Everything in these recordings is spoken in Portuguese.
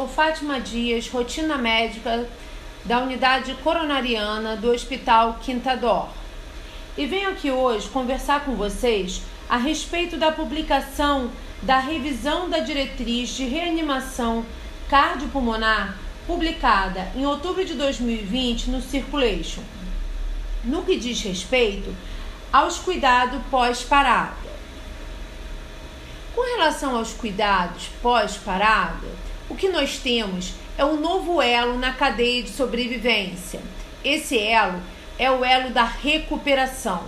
sou Fátima Dias, rotina médica da unidade coronariana do Hospital Quinta Dor. E venho aqui hoje conversar com vocês a respeito da publicação da revisão da diretriz de reanimação cardiopulmonar publicada em outubro de 2020 no Circulation, no que diz respeito aos cuidados pós-parada. Com relação aos cuidados pós-parada, o que nós temos é um novo elo na cadeia de sobrevivência. Esse elo é o elo da recuperação,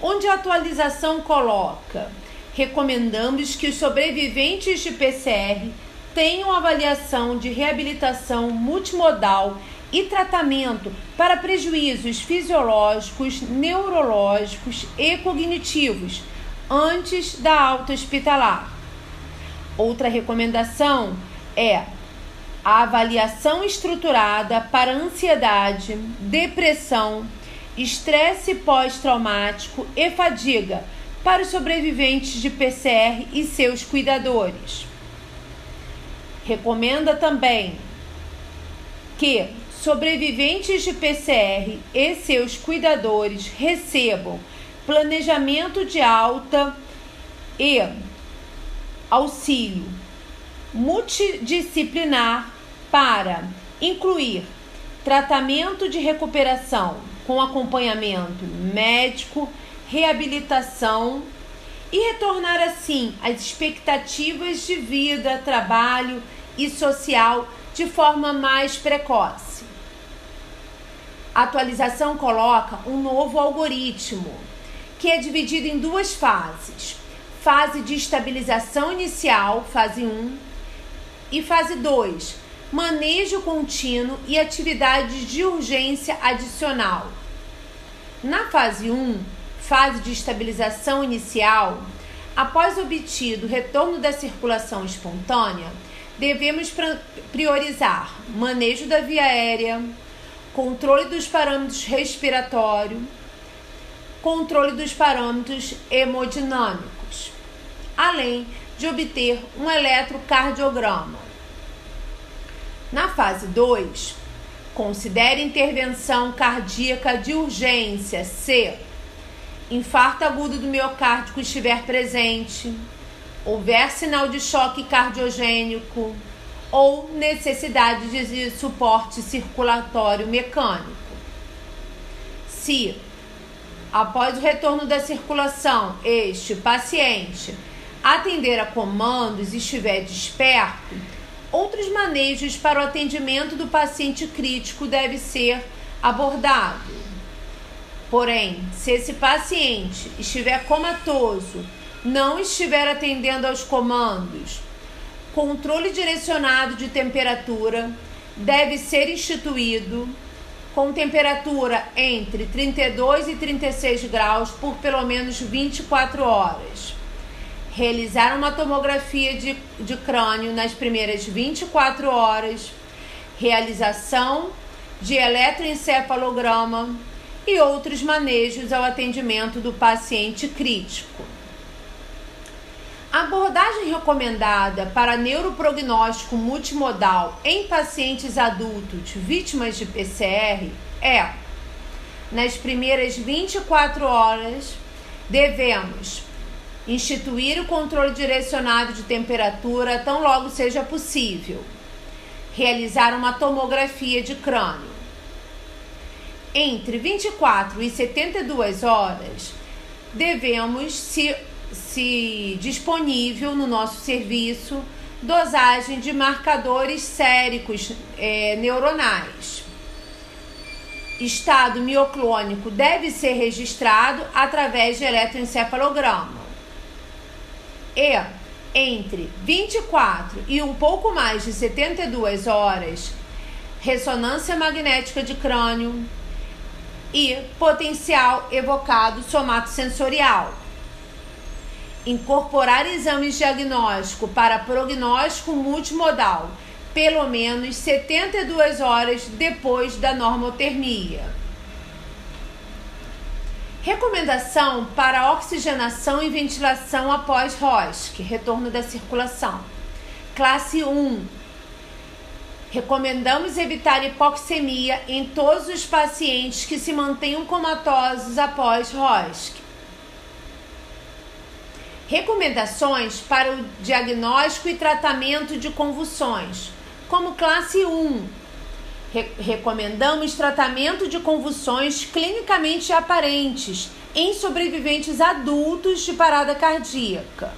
onde a atualização coloca: recomendamos que os sobreviventes de PCR tenham avaliação de reabilitação multimodal e tratamento para prejuízos fisiológicos, neurológicos e cognitivos antes da alta hospitalar. Outra recomendação é a avaliação estruturada para ansiedade, depressão, estresse pós-traumático e fadiga para os sobreviventes de PCR e seus cuidadores. Recomenda também que sobreviventes de PCR e seus cuidadores recebam planejamento de alta e auxílio multidisciplinar para incluir tratamento de recuperação com acompanhamento médico, reabilitação e retornar assim às expectativas de vida, trabalho e social de forma mais precoce. A atualização coloca um novo algoritmo, que é dividido em duas fases: fase de estabilização inicial, fase 1, e fase 2, manejo contínuo e atividades de urgência adicional. Na fase 1, fase de estabilização inicial, após obtido o retorno da circulação espontânea, devemos priorizar manejo da via aérea, controle dos parâmetros respiratórios, controle dos parâmetros hemodinâmicos, além de obter um eletrocardiograma. Na fase 2, considere intervenção cardíaca de urgência se infarto agudo do miocárdio estiver presente, houver sinal de choque cardiogênico ou necessidade de suporte circulatório mecânico. Se, após o retorno da circulação, este paciente atender a comandos e estiver desperto, outros manejos para o atendimento do paciente crítico devem ser abordados. Porém, se esse paciente estiver comatoso, não estiver atendendo aos comandos, controle direcionado de temperatura deve ser instituído com temperatura entre 32 e 36 graus por pelo menos 24 horas realizar uma tomografia de, de crânio nas primeiras 24 horas, realização de eletroencefalograma e outros manejos ao atendimento do paciente crítico. A abordagem recomendada para neuroprognóstico multimodal em pacientes adultos vítimas de PCR é: nas primeiras 24 horas, devemos instituir o controle direcionado de temperatura tão logo seja possível, realizar uma tomografia de crânio. Entre 24 e 72 horas, devemos, se, se disponível no nosso serviço, dosagem de marcadores séricos é, neuronais. Estado mioclônico deve ser registrado através de eletroencefalograma e entre 24 e um pouco mais de 72 horas, ressonância magnética de crânio e potencial evocado somatosensorial. Incorporar exames diagnóstico para prognóstico multimodal, pelo menos 72 horas depois da normotermia. Recomendação para oxigenação e ventilação após ROSC, retorno da circulação. Classe 1. Recomendamos evitar hipoxemia em todos os pacientes que se mantenham comatosos após ROSC. Recomendações para o diagnóstico e tratamento de convulsões, como classe 1. Re recomendamos tratamento de convulsões clinicamente aparentes em sobreviventes adultos de parada cardíaca.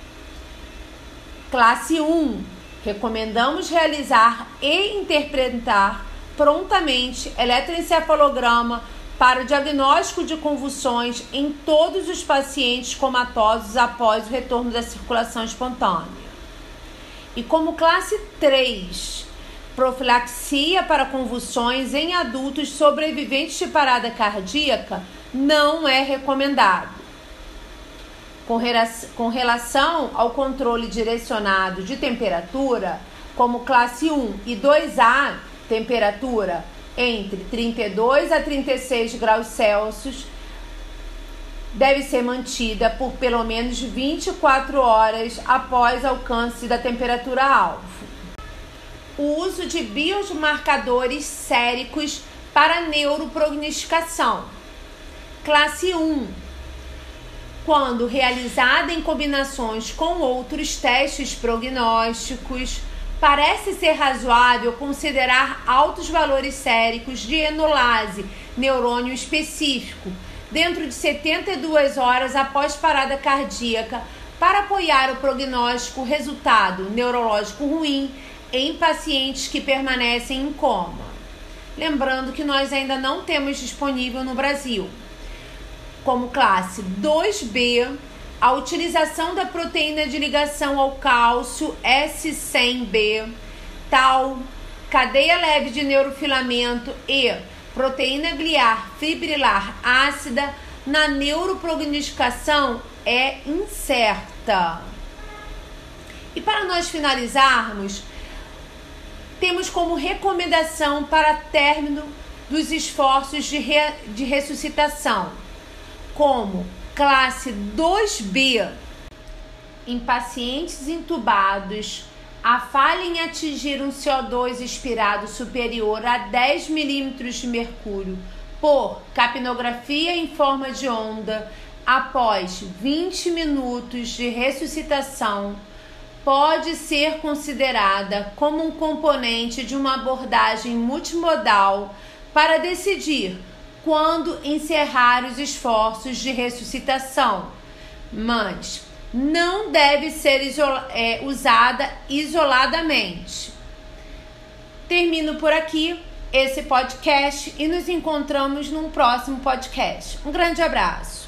Classe 1 Recomendamos realizar e interpretar prontamente eletroencefalograma para o diagnóstico de convulsões em todos os pacientes comatosos após o retorno da circulação espontânea. E como classe 3, profilaxia para convulsões em adultos sobreviventes de parada cardíaca não é recomendado com relação ao controle direcionado de temperatura, como classe 1 e 2A, temperatura entre 32 a 36 graus Celsius, deve ser mantida por pelo menos 24 horas após alcance da temperatura alvo. O uso de biomarcadores séricos para neuroprognosticação. Classe 1 quando realizada em combinações com outros testes prognósticos, parece ser razoável considerar altos valores séricos de enolase, neurônio específico, dentro de 72 horas após parada cardíaca, para apoiar o prognóstico resultado neurológico ruim em pacientes que permanecem em coma. Lembrando que nós ainda não temos disponível no Brasil como classe 2B, a utilização da proteína de ligação ao cálcio S100B, tal, cadeia leve de neurofilamento e proteína gliar fibrilar ácida na neuroprognosticação é incerta. E para nós finalizarmos, temos como recomendação para término dos esforços de, re, de ressuscitação como classe 2B em pacientes intubados, a falha em atingir um CO2 expirado superior a 10 milímetros de mercúrio por capnografia em forma de onda após 20 minutos de ressuscitação pode ser considerada como um componente de uma abordagem multimodal para decidir quando encerrar os esforços de ressuscitação, mas não deve ser isola é, usada isoladamente. Termino por aqui esse podcast e nos encontramos num próximo podcast. Um grande abraço.